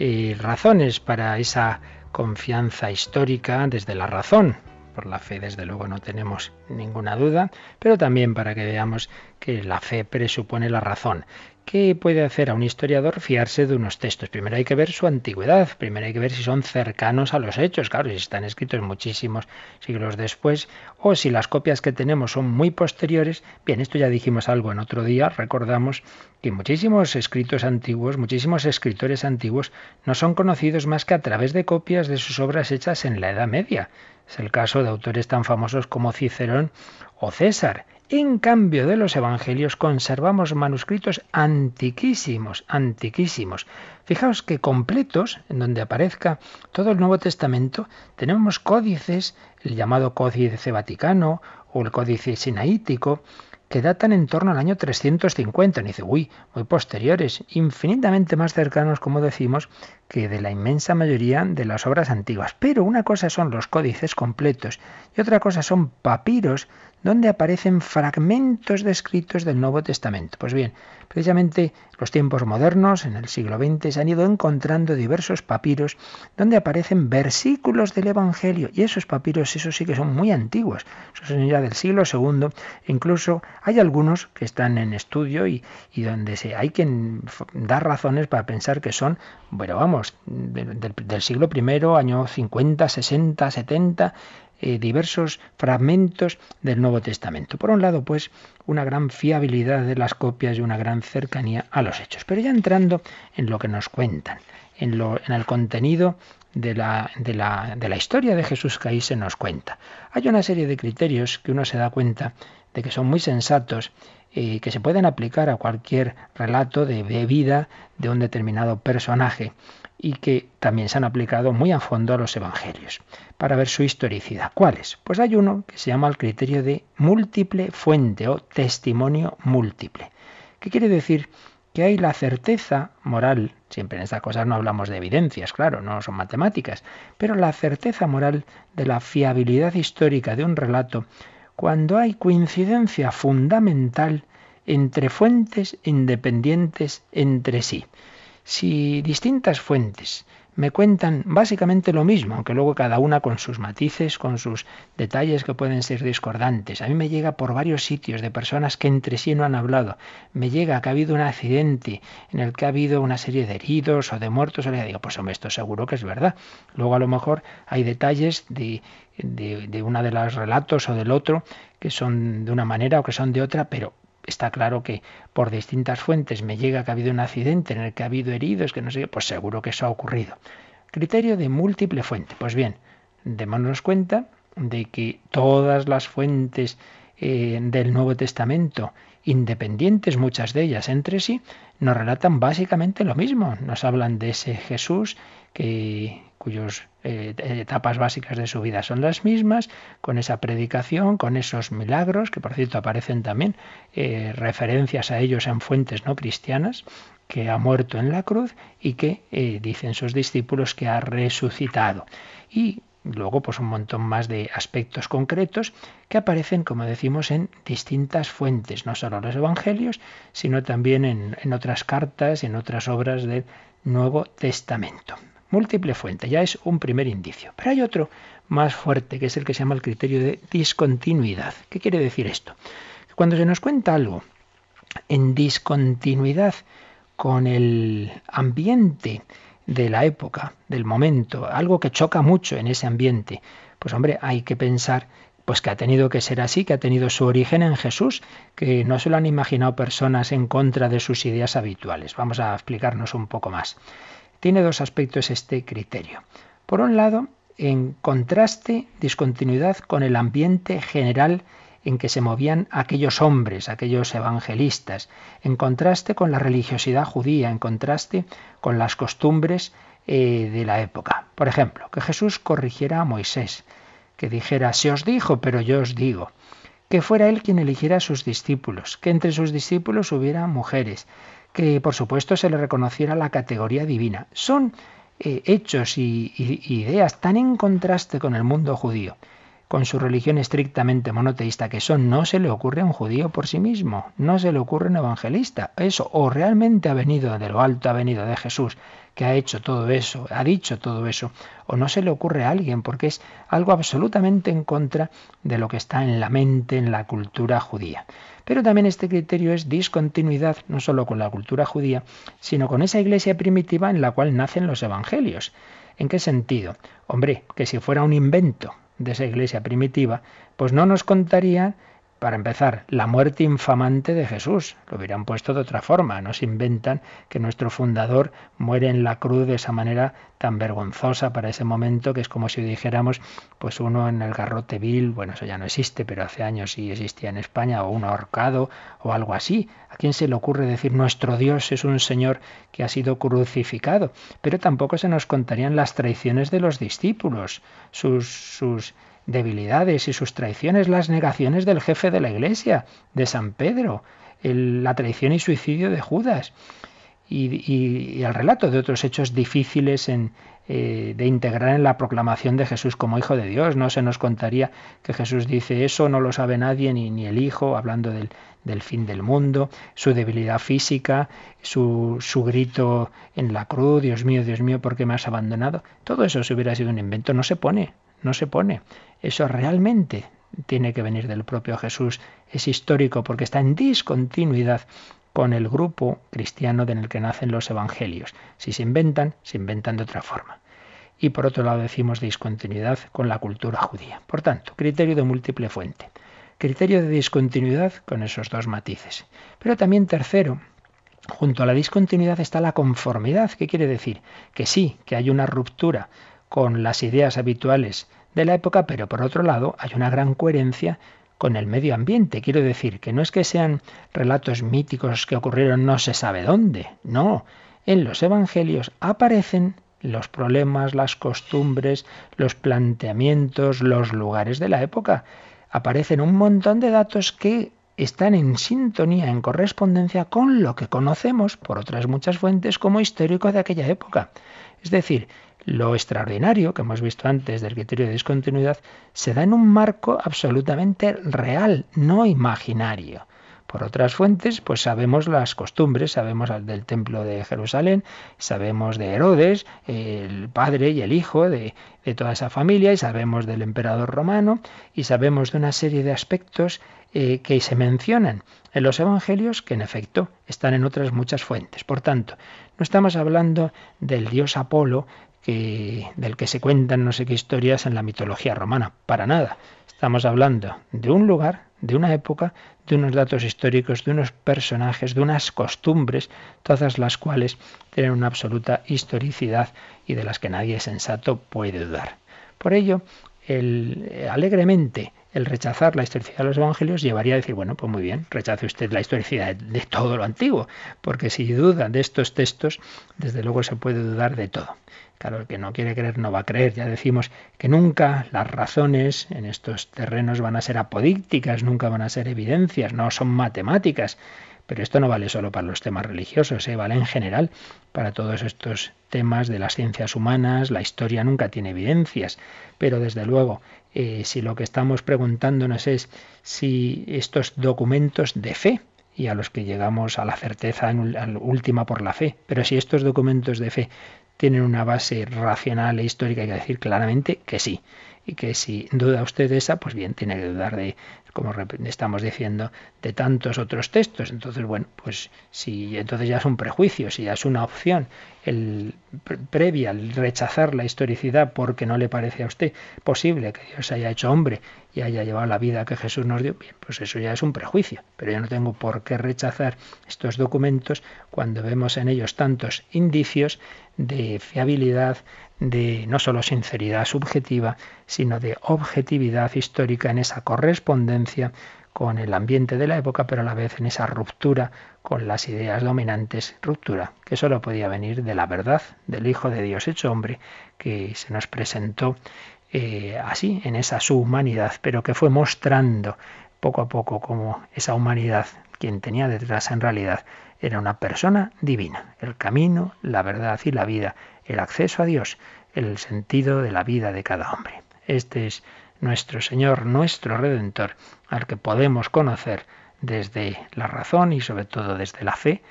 eh, razones para esa confianza histórica desde la razón. Por la fe, desde luego, no tenemos ninguna duda, pero también para que veamos que la fe presupone la razón. ¿Qué puede hacer a un historiador fiarse de unos textos? Primero hay que ver su antigüedad, primero hay que ver si son cercanos a los hechos, claro, si están escritos muchísimos siglos después, o si las copias que tenemos son muy posteriores. Bien, esto ya dijimos algo en otro día, recordamos que muchísimos escritos antiguos, muchísimos escritores antiguos no son conocidos más que a través de copias de sus obras hechas en la Edad Media. Es el caso de autores tan famosos como Cicerón o César. En cambio de los evangelios conservamos manuscritos antiquísimos, antiquísimos. Fijaos que completos, en donde aparezca todo el Nuevo Testamento, tenemos códices, el llamado Códice Vaticano o el Códice Sinaítico, que datan en torno al año 350. Y dice, uy, muy posteriores, infinitamente más cercanos, como decimos, que de la inmensa mayoría de las obras antiguas. Pero una cosa son los códices completos y otra cosa son papiros donde aparecen fragmentos de escritos del Nuevo Testamento. Pues bien, precisamente los tiempos modernos, en el siglo XX, se han ido encontrando diversos papiros donde aparecen versículos del Evangelio. Y esos papiros, esos sí que son muy antiguos. Esos son ya del siglo II. Incluso hay algunos que están en estudio y, donde se, hay que dar razones para pensar que son, bueno, vamos, del, siglo I, año 50, 60, 70 eh, diversos fragmentos del Nuevo Testamento. Por un lado, pues, una gran fiabilidad de las copias y una gran cercanía a los hechos. Pero ya entrando en lo que nos cuentan, en, lo, en el contenido de la, de, la, historia de Jesús que ahí se nos cuenta. Hay una serie de criterios que uno se da cuenta de que son muy sensatos y que se pueden aplicar a cualquier relato de vida de un determinado personaje y que también se han aplicado muy a fondo a los evangelios para ver su historicidad. ¿Cuáles? Pues hay uno que se llama el criterio de múltiple fuente o testimonio múltiple. ¿Qué quiere decir? Que hay la certeza moral, siempre en estas cosas no hablamos de evidencias, claro, no son matemáticas, pero la certeza moral de la fiabilidad histórica de un relato cuando hay coincidencia fundamental entre fuentes independientes entre sí. Si distintas fuentes me cuentan básicamente lo mismo, aunque luego cada una con sus matices, con sus detalles que pueden ser discordantes. A mí me llega por varios sitios de personas que entre sí no han hablado. Me llega que ha habido un accidente en el que ha habido una serie de heridos o de muertos. O le digo, pues hombre, esto seguro que es verdad. Luego a lo mejor hay detalles de, de, de una de los relatos o del otro que son de una manera o que son de otra, pero está claro que por distintas fuentes me llega que ha habido un accidente en el que ha habido heridos, que no sé, pues seguro que eso ha ocurrido. Criterio de múltiple fuente. Pues bien, démonos cuenta de que todas las fuentes eh, del Nuevo Testamento, independientes muchas de ellas entre sí, nos relatan básicamente lo mismo. Nos hablan de ese Jesús cuyas eh, etapas básicas de su vida son las mismas, con esa predicación, con esos milagros, que por cierto aparecen también eh, referencias a ellos en fuentes no cristianas, que ha muerto en la cruz y que eh, dicen sus discípulos que ha resucitado. Y luego pues un montón más de aspectos concretos que aparecen, como decimos, en distintas fuentes, no solo los evangelios, sino también en, en otras cartas, en otras obras del Nuevo Testamento múltiple fuente, ya es un primer indicio. Pero hay otro más fuerte, que es el que se llama el criterio de discontinuidad. ¿Qué quiere decir esto? Cuando se nos cuenta algo en discontinuidad con el ambiente de la época, del momento, algo que choca mucho en ese ambiente, pues hombre, hay que pensar pues que ha tenido que ser así, que ha tenido su origen en Jesús, que no se lo han imaginado personas en contra de sus ideas habituales. Vamos a explicarnos un poco más tiene dos aspectos este criterio. Por un lado, en contraste, discontinuidad con el ambiente general en que se movían aquellos hombres, aquellos evangelistas, en contraste con la religiosidad judía, en contraste con las costumbres eh, de la época. Por ejemplo, que Jesús corrigiera a Moisés, que dijera, se os dijo, pero yo os digo, que fuera él quien eligiera a sus discípulos, que entre sus discípulos hubiera mujeres, que por supuesto se le reconociera la categoría divina. Son eh, hechos y, ideas tan en contraste con el mundo judío con su religión estrictamente monoteísta, que eso no se le ocurre a un judío por sí mismo, no se le ocurre a un evangelista. Eso o realmente ha venido de lo alto, ha venido de Jesús, que ha hecho todo eso, ha dicho todo eso, o no se le ocurre a alguien, porque es algo absolutamente en contra de lo que está en la mente, en la cultura judía. Pero también este criterio es discontinuidad, no solo con la cultura judía, sino con esa iglesia primitiva en la cual nacen los evangelios. ¿En qué sentido? Hombre, que si fuera un invento de esa iglesia primitiva, pues no nos contaría para empezar, la muerte infamante de Jesús. Lo hubieran puesto de otra forma. No se inventan que nuestro fundador muere en la cruz de esa manera tan vergonzosa para ese momento que es como si dijéramos, pues uno en el garrote vil, bueno, eso ya no existe, pero hace años sí existía en España, o uno ahorcado o algo así. ¿A quién se le ocurre decir nuestro Dios es un Señor que ha sido crucificado? Pero tampoco se nos contarían las traiciones de los discípulos, sus, sus debilidades y sus traiciones, las negaciones del jefe de la iglesia, de San Pedro, la traición y suicidio de Judas. Y, el relato de otros hechos difíciles en, eh, de integrar en la proclamación de Jesús como Hijo de Dios. No se nos contaría que Jesús dice eso, no lo sabe nadie, ni, ni el Hijo, hablando del, fin del mundo, su debilidad física, su, su grito en la cruz, Dios mío, Dios mío, ¿por qué me has abandonado? Todo eso si hubiera sido un invento, no se pone, no se pone. Eso realmente tiene que venir del propio Jesús. Es histórico porque está en discontinuidad con el grupo cristiano en el que nacen los evangelios. Si se inventan, se inventan de otra forma. Y por otro lado decimos discontinuidad con la cultura judía. Por tanto, criterio de múltiple fuente. Criterio de discontinuidad con esos dos matices. Pero también tercero, junto a la discontinuidad está la conformidad. ¿Qué quiere decir? Que sí, que hay una ruptura con las ideas habituales de la época, pero por otro lado hay una gran coherencia con el medio ambiente. Quiero decir que no es que sean relatos míticos que ocurrieron no se sabe dónde, no. En los evangelios aparecen los problemas, las costumbres, los planteamientos, los lugares de la época. Aparecen un montón de datos que están en sintonía, en correspondencia con lo que conocemos por otras muchas fuentes como histórico de aquella época. Es decir, lo extraordinario que hemos visto antes del criterio de discontinuidad se da en un marco absolutamente real, no imaginario. Por otras fuentes, pues sabemos las costumbres, sabemos del templo de Jerusalén, sabemos de Herodes, el padre y el hijo de, de toda esa familia, y sabemos del emperador romano, y sabemos de una serie de aspectos eh, que se mencionan en los evangelios que en efecto están en otras muchas fuentes. Por tanto, no estamos hablando del dios Apolo, del que se cuentan no sé qué historias en la mitología romana. Para nada. Estamos hablando de un lugar, de una época, de unos datos históricos, de unos personajes, de unas costumbres, todas las cuales tienen una absoluta historicidad y de las que nadie sensato puede dudar. Por ello, el, alegremente el rechazar la historicidad de los evangelios llevaría a decir, bueno, pues muy bien, rechace usted la historicidad de todo lo antiguo, porque si duda de estos textos, desde luego se puede dudar de todo. Claro, el que no quiere creer no va a creer. Ya decimos que nunca las razones en estos terrenos van a ser apodícticas, nunca van a ser evidencias, no son matemáticas. Pero esto no vale solo para los temas religiosos, ¿eh? vale en general para todos estos temas de las ciencias humanas. La historia nunca tiene evidencias, pero desde luego, eh, si lo que estamos preguntándonos es si estos documentos de fe, y a los que llegamos a la certeza en, última por la fe, pero si estos documentos de fe tienen una base racional e histórica, hay que decir claramente que sí. Y que si duda usted de esa, pues bien, tiene que dudar de, como estamos diciendo, de tantos otros textos. Entonces, bueno, pues si entonces ya es un prejuicio, si ya es una opción el previa, el rechazar la historicidad porque no le parece a usted posible que Dios haya hecho hombre y haya llevado la vida que Jesús nos dio, bien, pues eso ya es un prejuicio. Pero yo no tengo por qué rechazar estos documentos cuando vemos en ellos tantos indicios de fiabilidad, de no solo sinceridad subjetiva, sino de objetividad histórica en esa correspondencia con el ambiente de la época, pero a la vez en esa ruptura con las ideas dominantes, ruptura que solo podía venir de la verdad del Hijo de Dios hecho hombre, que se nos presentó eh, así, en esa su humanidad, pero que fue mostrando poco a poco como esa humanidad, quien tenía detrás en realidad, era una persona divina, el camino, la verdad y la vida, el acceso a Dios, el sentido de la vida de cada hombre. Este es nuestro Señor, nuestro Redentor, al que podemos conocer desde la razón y sobre todo desde la fe,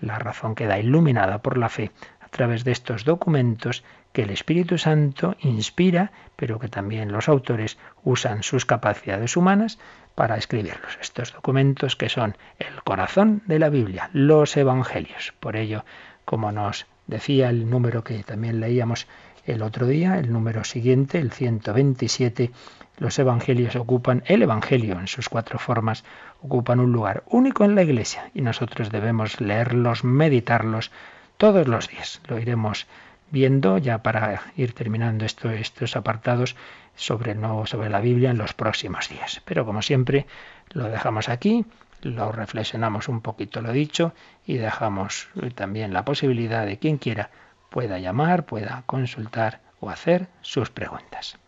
la razón queda iluminada por la fe a través de estos documentos que el Espíritu Santo inspira, pero que también los autores usan sus capacidades humanas para escribirlos. Estos documentos que son el corazón de la Biblia, los Evangelios. Por ello, como nos decía el número que también leíamos el otro día, el número siguiente, el 127, los Evangelios ocupan, el Evangelio en sus cuatro formas, ocupan un lugar único en la Iglesia y nosotros debemos leerlos, meditarlos todos los días. Lo iremos viendo ya para ir terminando estos apartados sobre el nuevo, sobre la Biblia en los próximos días. Pero como siempre, lo dejamos aquí, lo reflexionamos un poquito lo dicho y dejamos también la posibilidad de quien quiera pueda llamar, pueda consultar o hacer sus preguntas.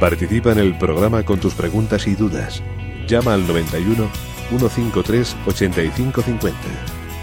Participa en el programa con tus preguntas y dudas. Llama al 91 153 8550.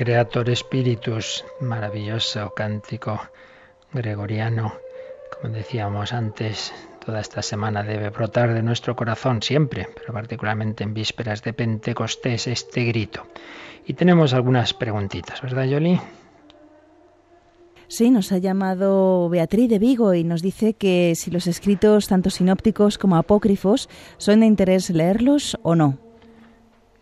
Creator Spiritus, maravilloso cántico gregoriano. Como decíamos antes, toda esta semana debe brotar de nuestro corazón siempre, pero particularmente en vísperas de Pentecostés, este grito. Y tenemos algunas preguntitas, ¿verdad, Yoli? Sí, nos ha llamado Beatriz de Vigo y nos dice que si los escritos, tanto sinópticos como apócrifos, son de interés leerlos o no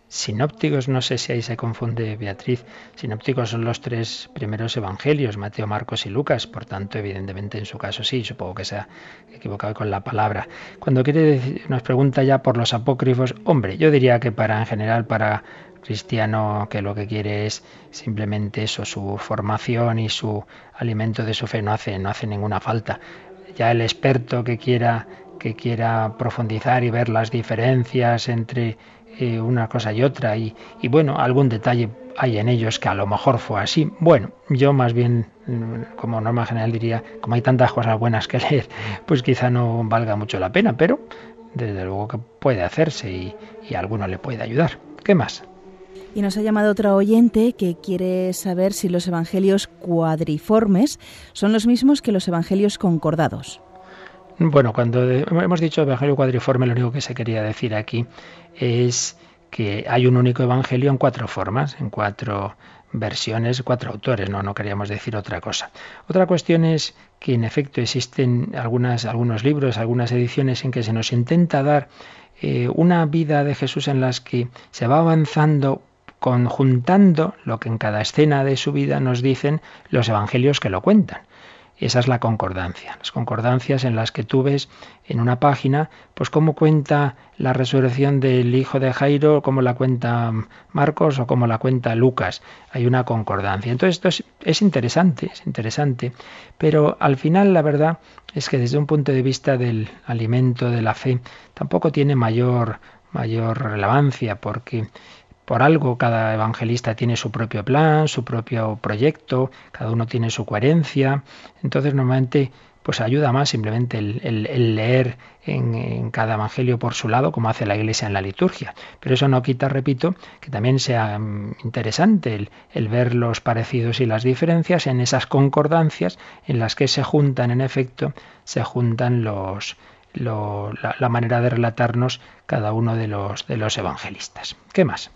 sinópticos, no sé si ahí se confunde Beatriz, sinópticos son los tres primeros evangelios, Mateo, Marcos y Lucas, por tanto, evidentemente en su caso sí, supongo que se ha equivocado con la palabra. Cuando quiere decir, nos pregunta ya por los apócrifos, hombre, yo diría que para en general para cristiano que lo que quiere es simplemente eso, su formación y su alimento de su fe no hace, no hace ninguna falta. Ya el experto que quiera que quiera profundizar y ver las diferencias entre eh, una cosa y otra y, bueno, algún detalle hay en ellos que a lo mejor fue así. Bueno, yo más bien, mm, como norma general diría, como hay tantas cosas buenas que leer, pues quizá no valga mucho la pena, pero desde luego que puede hacerse y, y alguno le puede ayudar. ¿Qué más? Y nos ha llamado otra oyente que quiere saber si los evangelios cuadriformes son los mismos que los evangelios concordados. Bueno, cuando hemos dicho Evangelio cuadriforme, lo único que se quería decir aquí es que hay un único Evangelio en cuatro formas, en cuatro versiones, cuatro autores, no, no queríamos decir otra cosa. Otra cuestión es que en efecto existen algunas, algunos libros, algunas ediciones en que se nos intenta dar eh, una vida de Jesús en las que se va avanzando conjuntando lo que en cada escena de su vida nos dicen los evangelios que lo cuentan. Esa es la concordancia. Las concordancias en las que tú ves en una página, pues cómo cuenta la resurrección del hijo de Jairo, cómo la cuenta Marcos o cómo la cuenta Lucas. Hay una concordancia. Entonces esto es, es interesante, es interesante, pero al final la verdad es que desde un punto de vista del alimento de la fe tampoco tiene mayor mayor relevancia porque por algo cada evangelista tiene su propio plan, su propio proyecto, cada uno tiene su coherencia. Entonces normalmente pues ayuda más simplemente el, leer en, cada evangelio por su lado, como hace la Iglesia en la liturgia. Pero eso no quita, repito, que también sea mm, interesante el, ver los parecidos y las diferencias en esas concordancias en las que se juntan, en efecto, se juntan los, la, la, manera de relatarnos cada uno de los, de los evangelistas. ¿Qué más?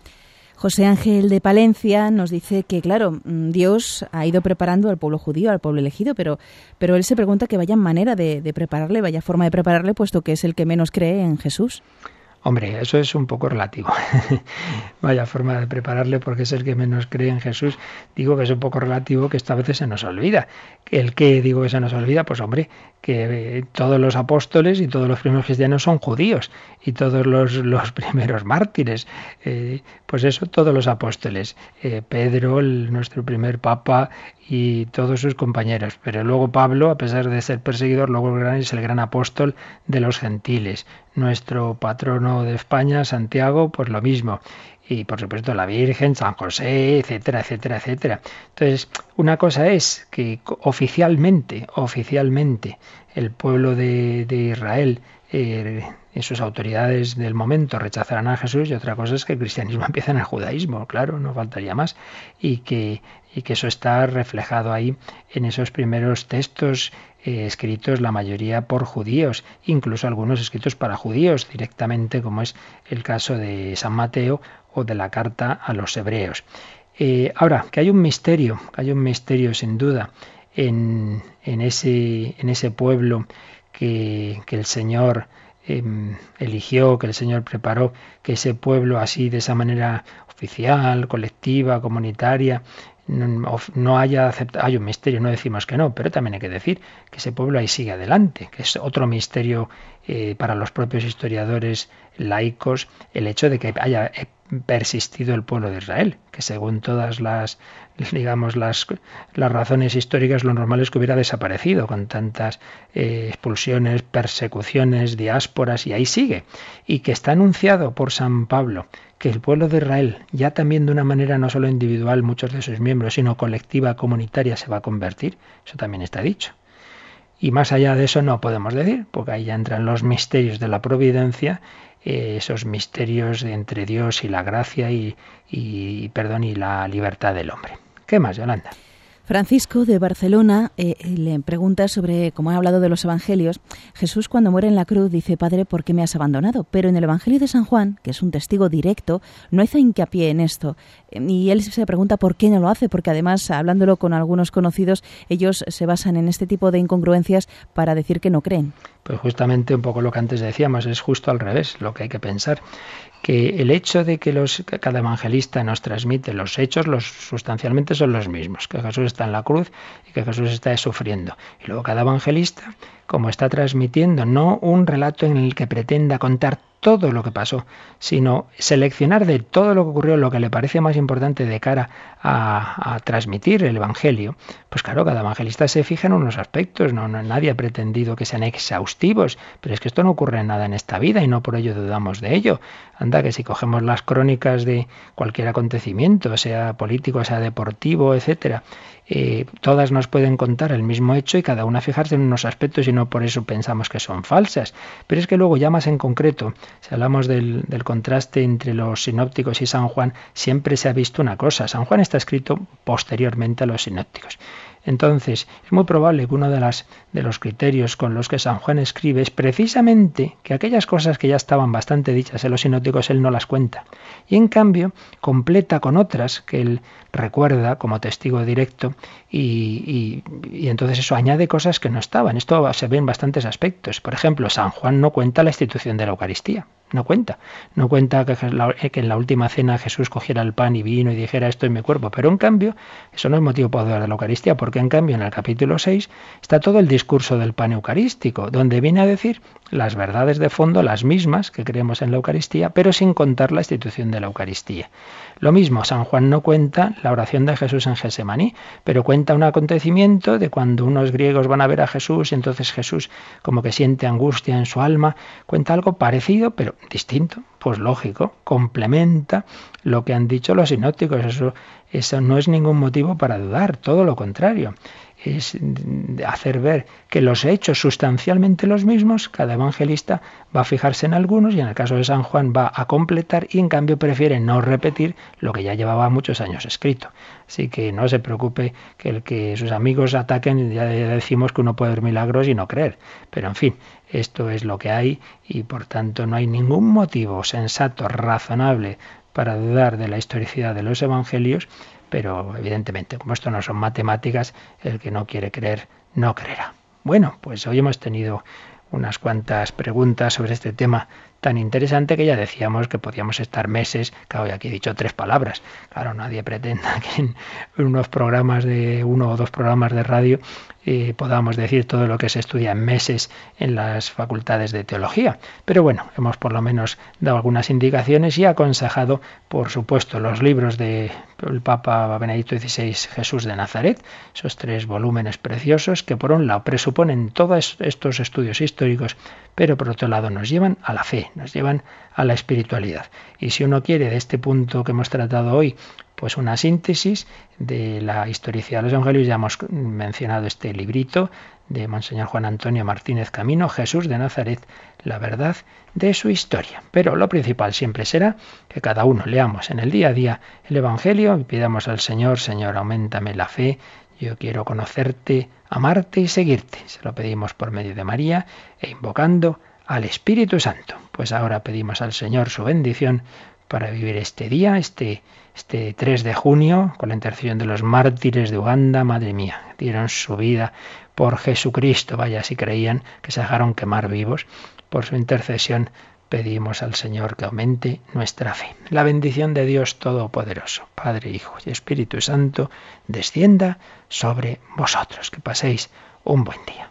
José Ángel de Palencia nos dice que, claro, mm, Dios ha ido preparando al pueblo judío, al pueblo elegido, pero, pero él se pregunta que vaya manera de, de prepararle, vaya forma de prepararle, puesto que es el que menos cree en Jesús. Hombre, eso es un poco relativo. Vaya forma de prepararle porque es el que menos cree en Jesús. Digo que es un poco relativo que esta vez se nos olvida. ¿El qué digo que se nos olvida? Pues hombre, que eh, todos los apóstoles y todos los primeros cristianos son judíos y todos los, los primeros mártires. Eh, pues eso, todos los apóstoles. Eh, Pedro, nuestro primer papa y todos sus compañeros. Pero luego Pablo, a pesar de ser perseguidor, luego es el gran apóstol de los gentiles. Nuestro patrono de España, Santiago, pues lo mismo. Y por supuesto la Virgen, San José, etcétera, etcétera, etcétera. Entonces, una cosa es que oficialmente, oficialmente, el pueblo de, Israel eh, y sus autoridades del momento rechazarán a Jesús y otra cosa es que el cristianismo empieza en el judaísmo, claro, no faltaría más, y que, y que eso está reflejado ahí en esos primeros textos eh, escritos la mayoría por judíos, incluso algunos escritos para judíos directamente, como es el caso de San Mateo o de la carta a los hebreos. Eh, ahora, que hay un misterio, que hay un misterio sin duda en, en, ese, en ese pueblo que, el Señor Em, eligió, que el Señor preparó, que ese pueblo así, de esa manera oficial, colectiva, comunitaria, no, haya aceptado, hay un misterio, no decimos que no, pero también hay que decir que ese pueblo ahí sigue adelante, que es otro misterio eh, para los propios historiadores laicos, el hecho de que haya persistido el pueblo de Israel, que según todas las digamos las, las razones históricas lo normal es que hubiera desaparecido con tantas eh, expulsiones, persecuciones, diásporas y ahí sigue y que está anunciado por San Pablo que el pueblo de Israel ya también de una manera no solo individual muchos de sus miembros sino colectiva comunitaria se va a convertir, eso también está dicho. Y más allá de eso no podemos decir, porque ahí ya entran los misterios de la providencia eh, esos misterios entre Dios y la gracia y, y, perdón, y la libertad del hombre. ¿Qué más, Yolanda? Francisco de Barcelona eh, eh, le pregunta sobre, como ha hablado de los evangelios, Jesús cuando muere en la cruz dice, Padre, ¿por qué me has abandonado? Pero en el Evangelio de San Juan, que es un testigo directo, no hace hincapié en esto. Y él se pregunta por qué no lo hace, porque además, hablándolo con algunos conocidos, ellos se basan en este tipo de incongruencias para decir que no creen. Pues justamente un poco lo que antes decíamos, es justo al revés lo que hay que pensar que el hecho de que los, cada evangelista nos transmite los hechos, los sustancialmente son los mismos, que Jesús está en la cruz y que Jesús está sufriendo. Y luego cada evangelista, como está transmitiendo, no un relato en el que pretenda contar todo lo que pasó, sino seleccionar de todo lo que ocurrió lo que le parece más importante de cara a, transmitir el Evangelio, pues claro, cada evangelista se fija en unos aspectos, no, nadie ha pretendido que sean exhaustivos, pero es que esto no ocurre en nada en esta vida y no por ello dudamos de ello. Anda, que si cogemos las crónicas de cualquier acontecimiento, sea político, sea deportivo, etcétera, eh, todas nos pueden contar el mismo hecho y cada una fijarse en unos aspectos y no por eso pensamos que son falsas. Pero es que luego ya más en concreto, si hablamos del, del contraste entre los sinópticos y San Juan, siempre se ha visto una cosa. San Juan está escrito posteriormente a los sinópticos. Entonces, es muy probable que uno de, las, de los criterios con los que San Juan escribe es precisamente que aquellas cosas que ya estaban bastante dichas en los sinóticos él no las cuenta. Y en cambio, completa con otras que él recuerda como testigo directo y, y, entonces eso añade cosas que no estaban. Esto se ve en bastantes aspectos. Por ejemplo, San Juan no cuenta la institución de la Eucaristía. no cuenta. No cuenta que, en la última cena Jesús cogiera el pan y vino y dijera esto es mi cuerpo. Pero en cambio, eso no es motivo para dudar de la Eucaristía, porque en cambio en el capítulo 6 está todo el discurso del pan eucarístico, donde viene a decir las verdades de fondo, las mismas que creemos en la Eucaristía, pero sin contar la institución de la Eucaristía. Lo mismo, San Juan no cuenta la oración de Jesús en Gesemaní, pero cuenta un acontecimiento de cuando unos griegos van a ver a Jesús y entonces Jesús como que siente angustia en su alma, cuenta algo parecido pero distinto, pues lógico, complementa lo que han dicho los sinópticos, eso, eso no es ningún motivo para dudar, todo lo contrario es hacer ver que los hechos sustancialmente los mismos, cada evangelista va a fijarse en algunos y en el caso de San Juan va a completar y en cambio prefiere no repetir lo que ya llevaba muchos años escrito. Así que no se preocupe que el que sus amigos ataquen, ya decimos que uno puede ver milagros y no creer. Pero en fin, esto es lo que hay y por tanto no hay ningún motivo sensato, razonable para dudar de la historicidad de los evangelios pero evidentemente, como esto no son matemáticas, el que no quiere creer no creerá. Bueno, pues hoy hemos tenido unas cuantas preguntas sobre este tema tan interesante que ya decíamos que podíamos estar meses, claro, ya aquí he dicho tres palabras, claro, nadie pretenda que en unos programas de uno o dos programas de radio eh, podamos decir todo lo que se estudia en meses en las facultades de teología. Pero bueno, hemos por lo menos dado algunas indicaciones y aconsejado, por supuesto, los libros del Papa Benedicto XVI, Jesús de Nazaret, esos tres volúmenes preciosos que por un lado presuponen todos estos estudios históricos, pero por otro lado nos llevan a la fe, nos llevan a la espiritualidad. Y si uno quiere de este punto que hemos tratado hoy pues una síntesis de la historicidad de los evangelios. Ya hemos mencionado este librito de Monseñor Juan Antonio Martínez Camino, Jesús de Nazaret, la verdad de su historia. Pero lo principal siempre será que cada uno leamos en el día a día el Evangelio y pidamos al Señor, Señor, aumentame la fe, yo quiero conocerte, amarte y seguirte. Se lo pedimos por medio de María e invocando al Espíritu Santo. Pues ahora pedimos al Señor su bendición para vivir este día, este este 3 de junio, con la intercesión de los mártires de Uganda, madre mía, dieron su vida por Jesucristo, vaya si creían que se dejaron quemar vivos, por su intercesión pedimos al Señor que aumente nuestra fe. La bendición de Dios Todopoderoso, Padre, Hijo y Espíritu Santo, descienda sobre vosotros. Que paséis un buen día.